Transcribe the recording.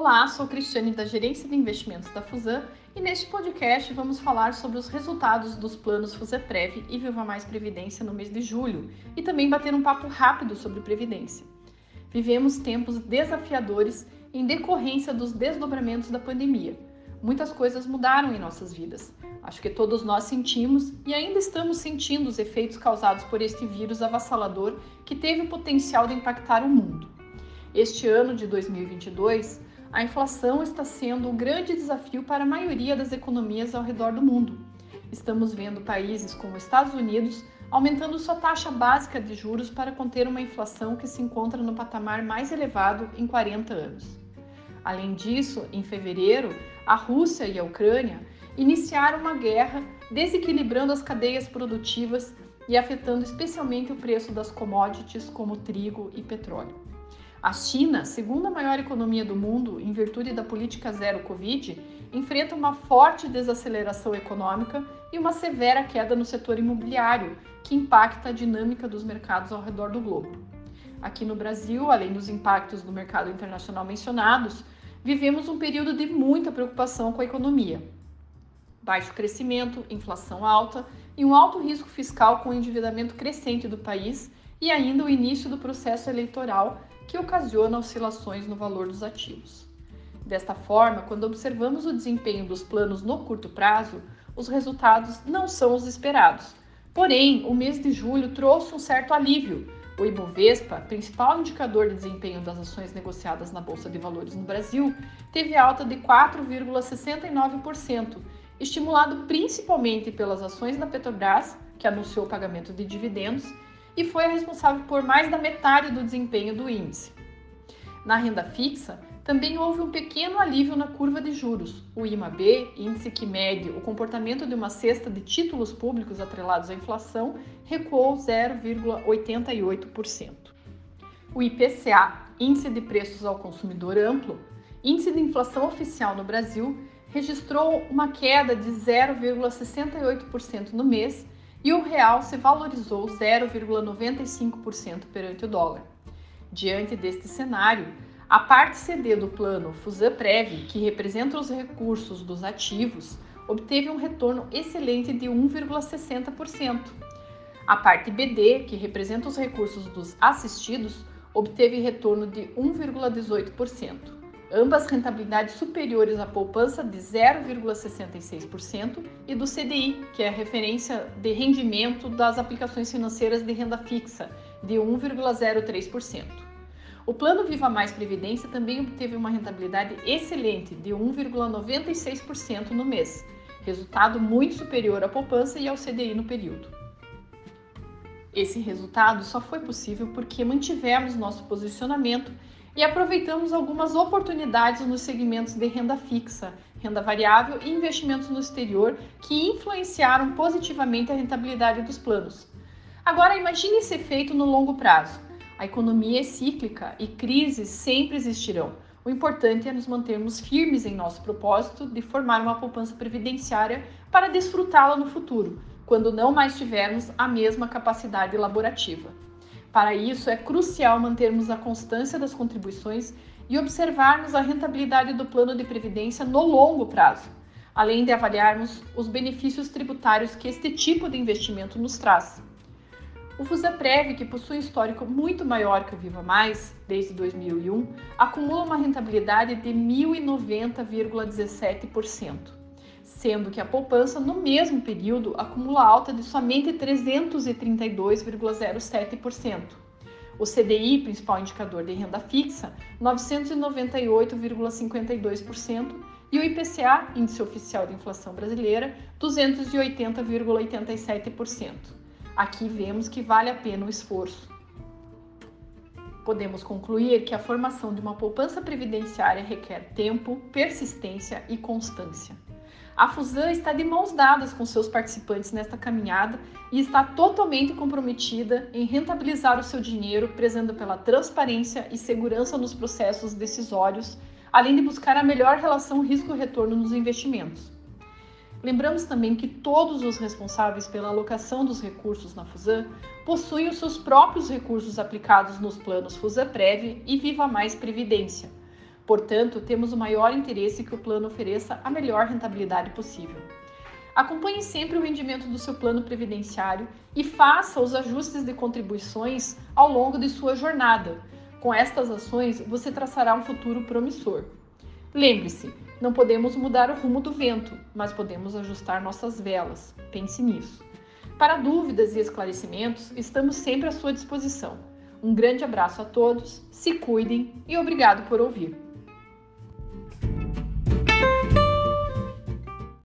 Olá, sou Cristiane da Gerência de Investimentos da Fusan e neste podcast vamos falar sobre os resultados dos planos Fusaprev e Viva Mais Previdência no mês de julho e também bater um papo rápido sobre previdência. Vivemos tempos desafiadores em decorrência dos desdobramentos da pandemia. Muitas coisas mudaram em nossas vidas. Acho que todos nós sentimos e ainda estamos sentindo os efeitos causados por este vírus avassalador que teve o potencial de impactar o mundo. Este ano de 2022, a inflação está sendo um grande desafio para a maioria das economias ao redor do mundo. Estamos vendo países como Estados Unidos aumentando sua taxa básica de juros para conter uma inflação que se encontra no patamar mais elevado em 40 anos. Além disso, em fevereiro, a Rússia e a Ucrânia iniciaram uma guerra, desequilibrando as cadeias produtivas e afetando especialmente o preço das commodities como trigo e petróleo. A China, segunda maior economia do mundo em virtude da política zero Covid, enfrenta uma forte desaceleração econômica e uma severa queda no setor imobiliário, que impacta a dinâmica dos mercados ao redor do globo. Aqui no Brasil, além dos impactos do mercado internacional mencionados, vivemos um período de muita preocupação com a economia. Baixo crescimento, inflação alta e um alto risco fiscal com o endividamento crescente do país e ainda o início do processo eleitoral que ocasiona oscilações no valor dos ativos. Desta forma, quando observamos o desempenho dos planos no curto prazo, os resultados não são os esperados. Porém, o mês de julho trouxe um certo alívio. O Ibovespa, principal indicador de desempenho das ações negociadas na Bolsa de Valores no Brasil, teve alta de 4,69%, estimulado principalmente pelas ações da Petrobras, que anunciou o pagamento de dividendos, e foi a responsável por mais da metade do desempenho do índice. Na renda fixa, também houve um pequeno alívio na curva de juros. O IMAB, índice que mede o comportamento de uma cesta de títulos públicos atrelados à inflação, recuou 0,88%. O IPCA, índice de preços ao consumidor amplo, índice de inflação oficial no Brasil, registrou uma queda de 0,68% no mês e o real se valorizou 0,95% perante o dólar. Diante deste cenário, a parte CD do plano Fusaprev, que representa os recursos dos ativos, obteve um retorno excelente de 1,60%. A parte BD, que representa os recursos dos assistidos, obteve retorno de 1,18% ambas rentabilidades superiores à poupança de 0,66% e do CDI, que é a referência de rendimento das aplicações financeiras de renda fixa, de 1,03%. O plano Viva Mais Previdência também obteve uma rentabilidade excelente de 1,96% no mês, resultado muito superior à poupança e ao CDI no período. Esse resultado só foi possível porque mantivemos nosso posicionamento e aproveitamos algumas oportunidades nos segmentos de renda fixa, renda variável e investimentos no exterior que influenciaram positivamente a rentabilidade dos planos. Agora imagine esse efeito no longo prazo. A economia é cíclica e crises sempre existirão. O importante é nos mantermos firmes em nosso propósito de formar uma poupança previdenciária para desfrutá-la no futuro, quando não mais tivermos a mesma capacidade laborativa. Para isso, é crucial mantermos a constância das contribuições e observarmos a rentabilidade do plano de previdência no longo prazo, além de avaliarmos os benefícios tributários que este tipo de investimento nos traz. O Fusaprev, que possui um histórico muito maior que o Viva Mais, desde 2001, acumula uma rentabilidade de 1.090,17% sendo que a poupança no mesmo período acumula alta de somente 332,07%. O CDI, principal indicador de renda fixa, 998,52% e o IPCA, índice oficial de inflação brasileira, 280,87%. Aqui vemos que vale a pena o esforço. Podemos concluir que a formação de uma poupança previdenciária requer tempo, persistência e constância. A Fusan está de mãos dadas com seus participantes nesta caminhada e está totalmente comprometida em rentabilizar o seu dinheiro, prezando pela transparência e segurança nos processos decisórios, além de buscar a melhor relação risco-retorno nos investimentos. Lembramos também que todos os responsáveis pela alocação dos recursos na Fusan possuem os seus próprios recursos aplicados nos planos Fusan Prev e Viva Mais Previdência Portanto, temos o maior interesse que o plano ofereça a melhor rentabilidade possível. Acompanhe sempre o rendimento do seu plano previdenciário e faça os ajustes de contribuições ao longo de sua jornada. Com estas ações, você traçará um futuro promissor. Lembre-se, não podemos mudar o rumo do vento, mas podemos ajustar nossas velas. Pense nisso. Para dúvidas e esclarecimentos, estamos sempre à sua disposição. Um grande abraço a todos, se cuidem e obrigado por ouvir.